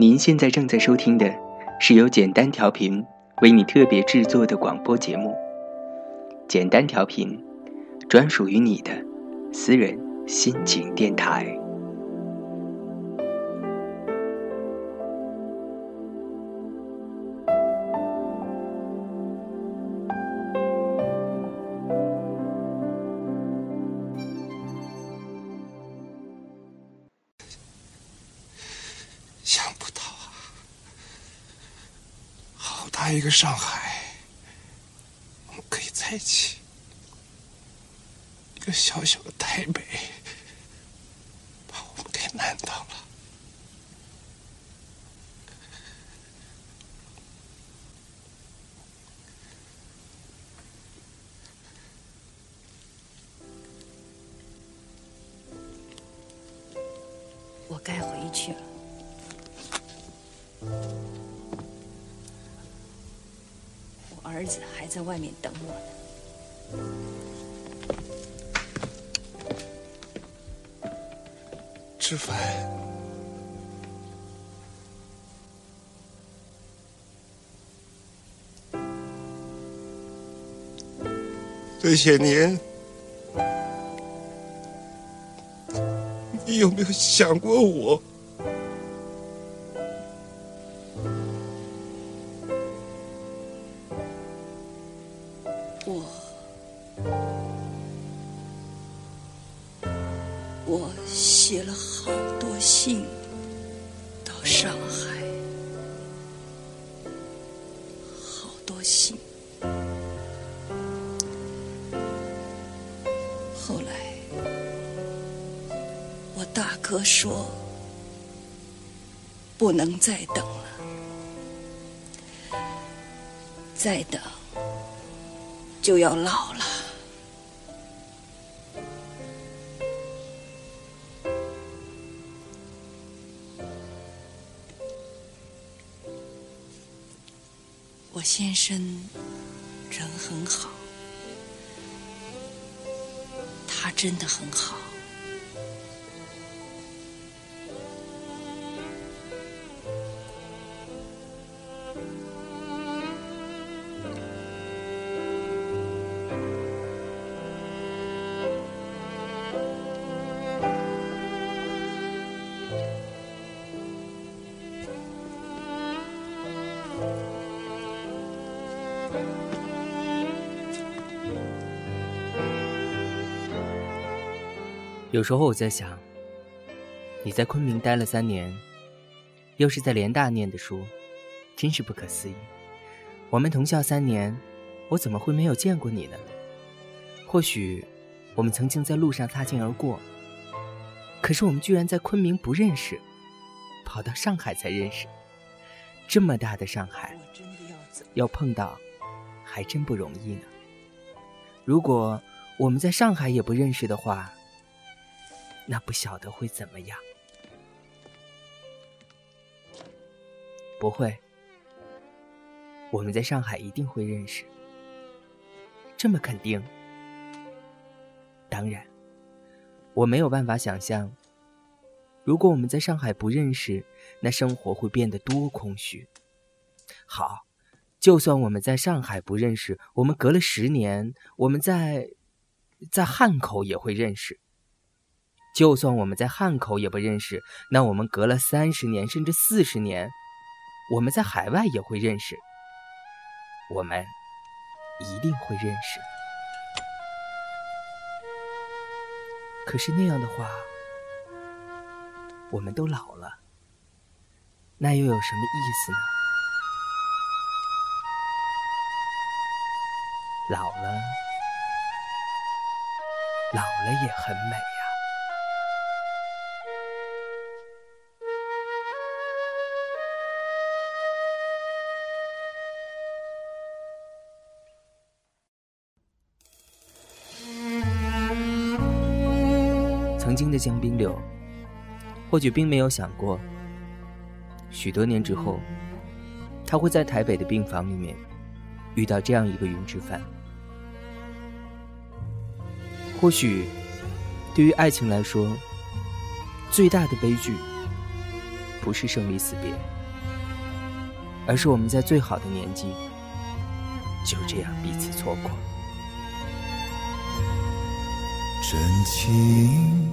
您现在正在收听的是由简单调频为你特别制作的广播节目。简单调频，专属于你的私人心情电台。在一个上海，我们可以在一起；一个小小的台北，儿子还在外面等我呢。志凡，这些年，你有没有想过我？我，我写了好多信到上海，好多信。后来，我大哥说不能再等了，再等。就要老了。我先生人很好，他真的很好。有时候我在想，你在昆明待了三年，又是在联大念的书，真是不可思议。我们同校三年，我怎么会没有见过你呢？或许我们曾经在路上擦肩而过，可是我们居然在昆明不认识，跑到上海才认识。这么大的上海，要碰到，还真不容易呢。如果我们在上海也不认识的话，那不晓得会怎么样？不会，我们在上海一定会认识，这么肯定。当然，我没有办法想象，如果我们在上海不认识，那生活会变得多空虚。好，就算我们在上海不认识，我们隔了十年，我们在在汉口也会认识。就算我们在汉口也不认识，那我们隔了三十年甚至四十年，我们在海外也会认识。我们一定会认识。可是那样的话，我们都老了，那又有什么意思呢？老了，老了也很美经的江滨柳，或许并没有想过，许多年之后，他会在台北的病房里面遇到这样一个云之凡。或许，对于爱情来说，最大的悲剧，不是生离死别，而是我们在最好的年纪就这样彼此错过。真情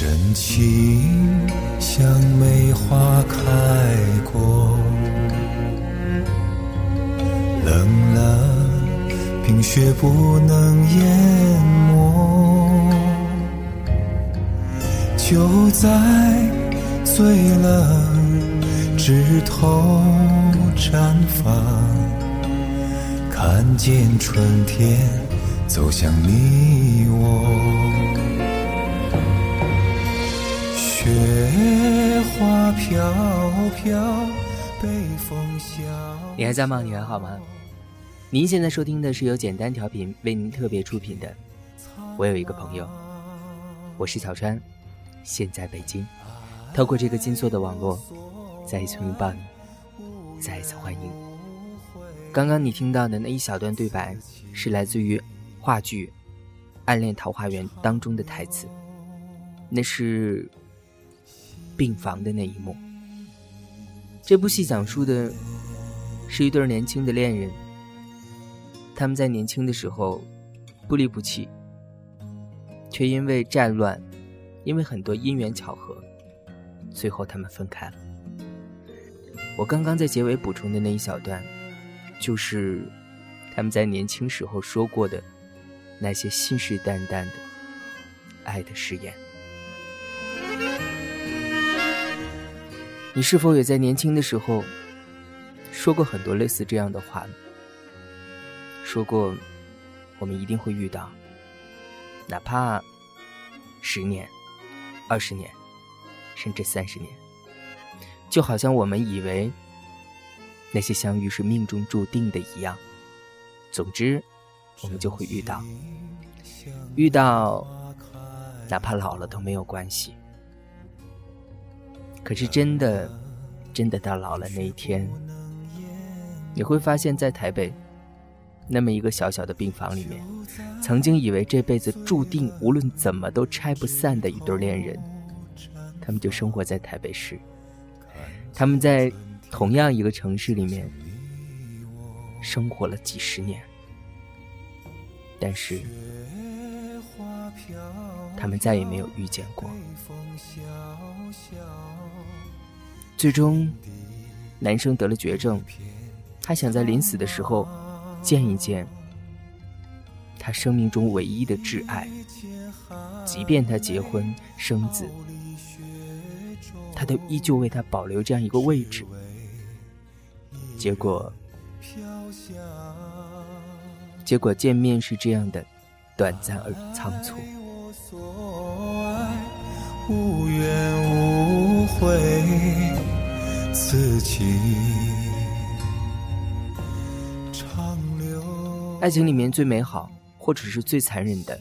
真情像梅花开过，冷了冰雪不能淹没，就在最冷枝头绽放，看见春天走向你我。雪花飘飘，北风萧。你还在吗？你还好吗？您现在收听的是由简单调频为您特别出品的《我有一个朋友》，我是小川，现在北京。透过这个金色的网络，再一次拥抱你，再一次欢迎。刚刚你听到的那一小段对白，是来自于话剧《暗恋桃花源》当中的台词，那是。病房的那一幕。这部戏讲述的是一对年轻的恋人，他们在年轻的时候不离不弃，却因为战乱，因为很多因缘巧合，最后他们分开了。我刚刚在结尾补充的那一小段，就是他们在年轻时候说过的那些信誓旦旦的爱的誓言。你是否也在年轻的时候说过很多类似这样的话？说过，我们一定会遇到，哪怕十年、二十年，甚至三十年，就好像我们以为那些相遇是命中注定的一样。总之，我们就会遇到，遇到，哪怕老了都没有关系。可是真的，真的到老了那一天，你会发现在台北，那么一个小小的病房里面，曾经以为这辈子注定无论怎么都拆不散的一对恋人，他们就生活在台北市。他们在同样一个城市里面生活了几十年，但是他们再也没有遇见过。最终，男生得了绝症，他想在临死的时候见一见他生命中唯一的挚爱，即便他结婚生子，他都依旧为他保留这样一个位置。结果，结果见面是这样的短暂而仓促。无怨无悔，此情长留。爱情里面最美好，或者是最残忍的，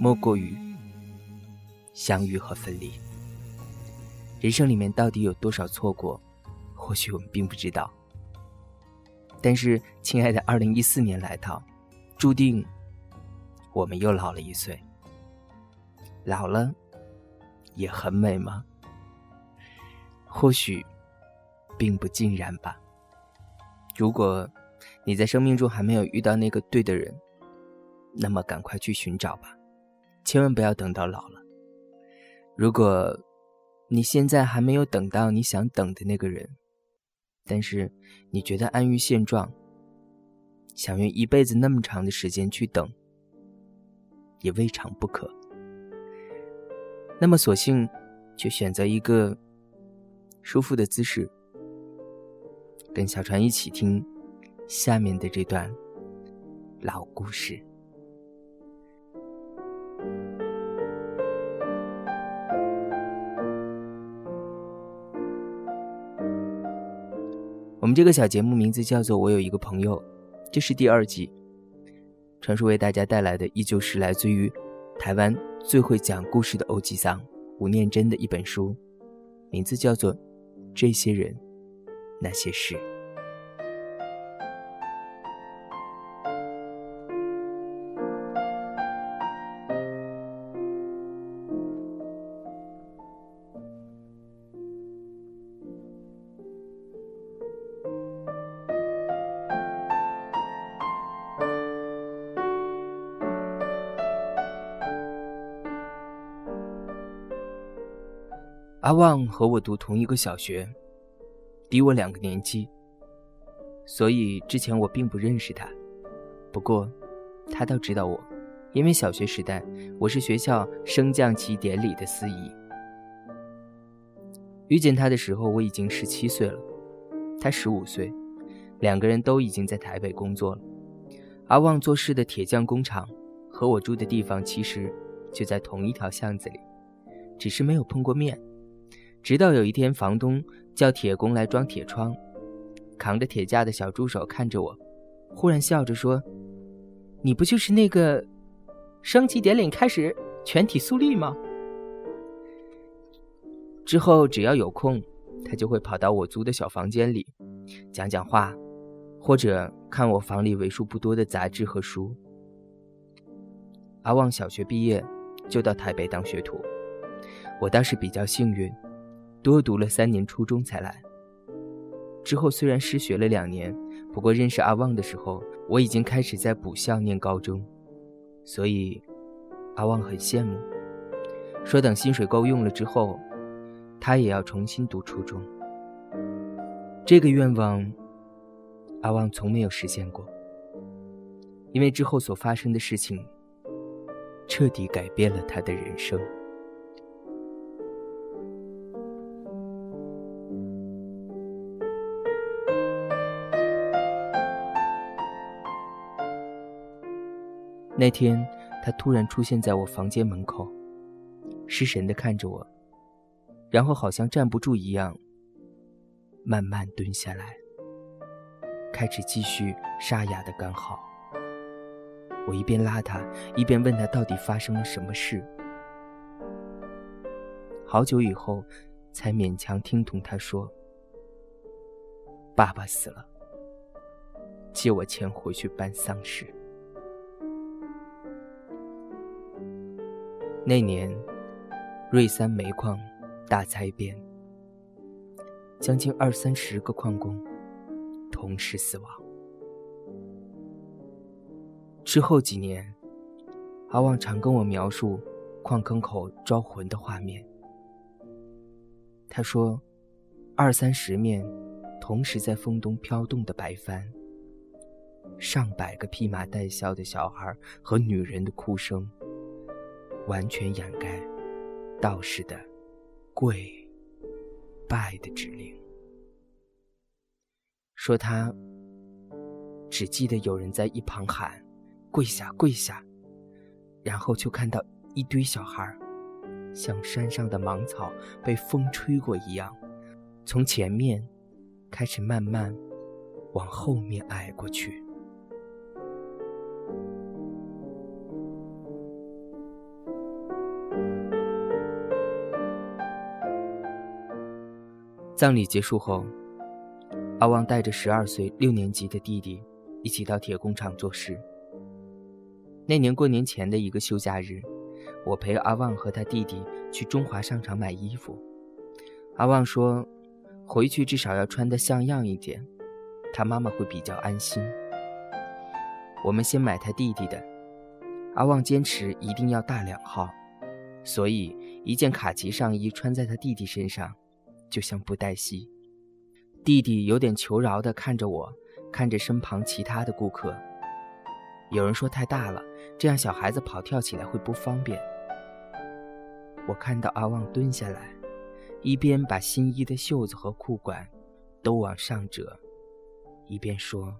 莫过于相遇和分离。人生里面到底有多少错过，或许我们并不知道。但是，亲爱的，二零一四年来到，注定我们又老了一岁。老了。也很美吗？或许，并不尽然吧。如果你在生命中还没有遇到那个对的人，那么赶快去寻找吧，千万不要等到老了。如果你现在还没有等到你想等的那个人，但是你觉得安于现状，想用一辈子那么长的时间去等，也未尝不可。那么，索性就选择一个舒服的姿势，跟小船一起听下面的这段老故事。我们这个小节目名字叫做《我有一个朋友》，这是第二季。传说为大家带来的依旧是来自于台湾最会讲故事的欧吉桑吴念真的一本书，名字叫做《这些人那些事》。阿旺和我读同一个小学，比我两个年级，所以之前我并不认识他。不过，他倒知道我，因为小学时代我是学校升降旗典礼的司仪。遇见他的时候，我已经十七岁了，他十五岁，两个人都已经在台北工作了。阿旺做事的铁匠工厂和我住的地方其实就在同一条巷子里，只是没有碰过面。直到有一天，房东叫铁工来装铁窗，扛着铁架的小助手看着我，忽然笑着说：“你不就是那个升旗典礼开始全体肃立吗？”之后只要有空，他就会跑到我租的小房间里讲讲话，或者看我房里为数不多的杂志和书。阿旺小学毕业就到台北当学徒，我倒是比较幸运。多读了三年初中才来。之后虽然失学了两年，不过认识阿旺的时候，我已经开始在补校念高中，所以阿旺很羡慕，说等薪水够用了之后，他也要重新读初中。这个愿望，阿旺从没有实现过，因为之后所发生的事情，彻底改变了他的人生。那天，他突然出现在我房间门口，失神的看着我，然后好像站不住一样，慢慢蹲下来，开始继续沙哑的干嚎。我一边拉他，一边问他到底发生了什么事。好久以后，才勉强听懂他说：“爸爸死了，借我钱回去办丧事。”那年，瑞三煤矿大灾变，将近二三十个矿工同时死亡。之后几年，阿旺常跟我描述矿坑口招魂的画面。他说，二三十面同时在风中飘动的白帆，上百个披麻戴孝的小孩和女人的哭声。完全掩盖道士的跪拜的指令，说他只记得有人在一旁喊“跪下，跪下”，然后就看到一堆小孩像山上的芒草被风吹过一样，从前面开始慢慢往后面挨过去。葬礼结束后，阿旺带着十二岁六年级的弟弟一起到铁工厂做事。那年过年前的一个休假日，我陪阿旺和他弟弟去中华商场买衣服。阿旺说：“回去至少要穿得像样一点，他妈妈会比较安心。”我们先买他弟弟的。阿旺坚持一定要大两号，所以一件卡其上衣穿在他弟弟身上。就像布袋戏，弟弟有点求饶的看着我，看着身旁其他的顾客。有人说太大了，这样小孩子跑跳起来会不方便。我看到阿旺蹲下来，一边把新衣的袖子和裤管都往上折，一边说：“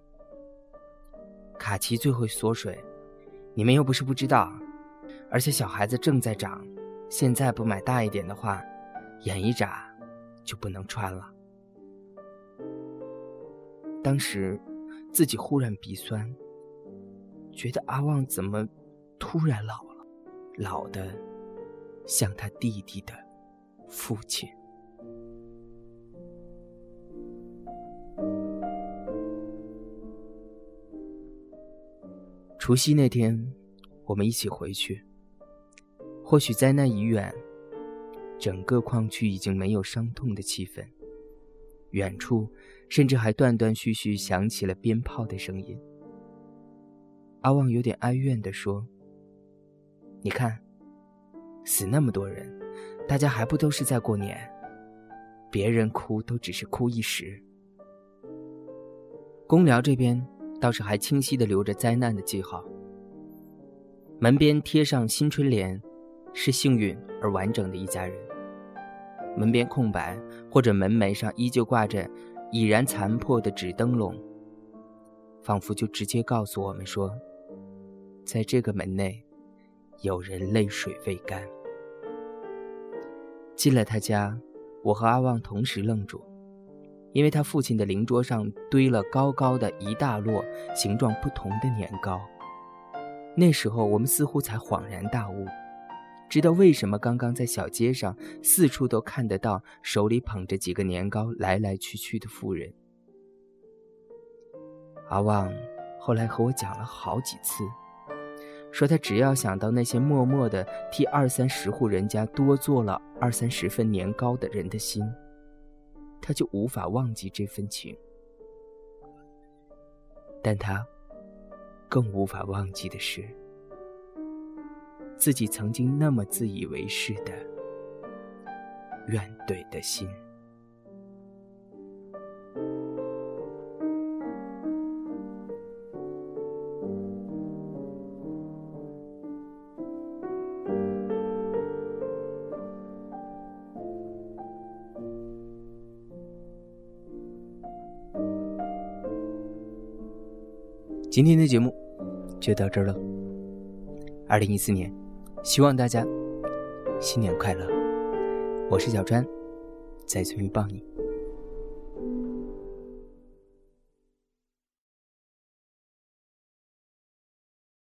卡其最会缩水，你们又不是不知道，而且小孩子正在长，现在不买大一点的话，眼一眨。”就不能穿了。当时自己忽然鼻酸，觉得阿旺怎么突然老了，老的像他弟弟的父亲。除夕那天，我们一起回去。或许在那一远，整个矿区已经没有伤痛的气氛，远处甚至还断断续续响起了鞭炮的声音。阿旺有点哀怨地说：“你看，死那么多人，大家还不都是在过年？别人哭都只是哭一时。公寮这边。”倒是还清晰的留着灾难的记号。门边贴上新春联，是幸运而完整的一家人。门边空白，或者门楣上依旧挂着已然残破的纸灯笼，仿佛就直接告诉我们说，在这个门内，有人泪水未干。进了他家，我和阿旺同时愣住。因为他父亲的灵桌上堆了高高的一大摞形状不同的年糕，那时候我们似乎才恍然大悟，知道为什么刚刚在小街上四处都看得到手里捧着几个年糕来来去去的妇人。阿旺后来和我讲了好几次，说他只要想到那些默默的替二三十户人家多做了二三十份年糕的人的心。他就无法忘记这份情，但他更无法忘记的是，自己曾经那么自以为是的怨怼的心。今天的节目就到这儿了。二零一四年，希望大家新年快乐！我是小川，再次拥抱你。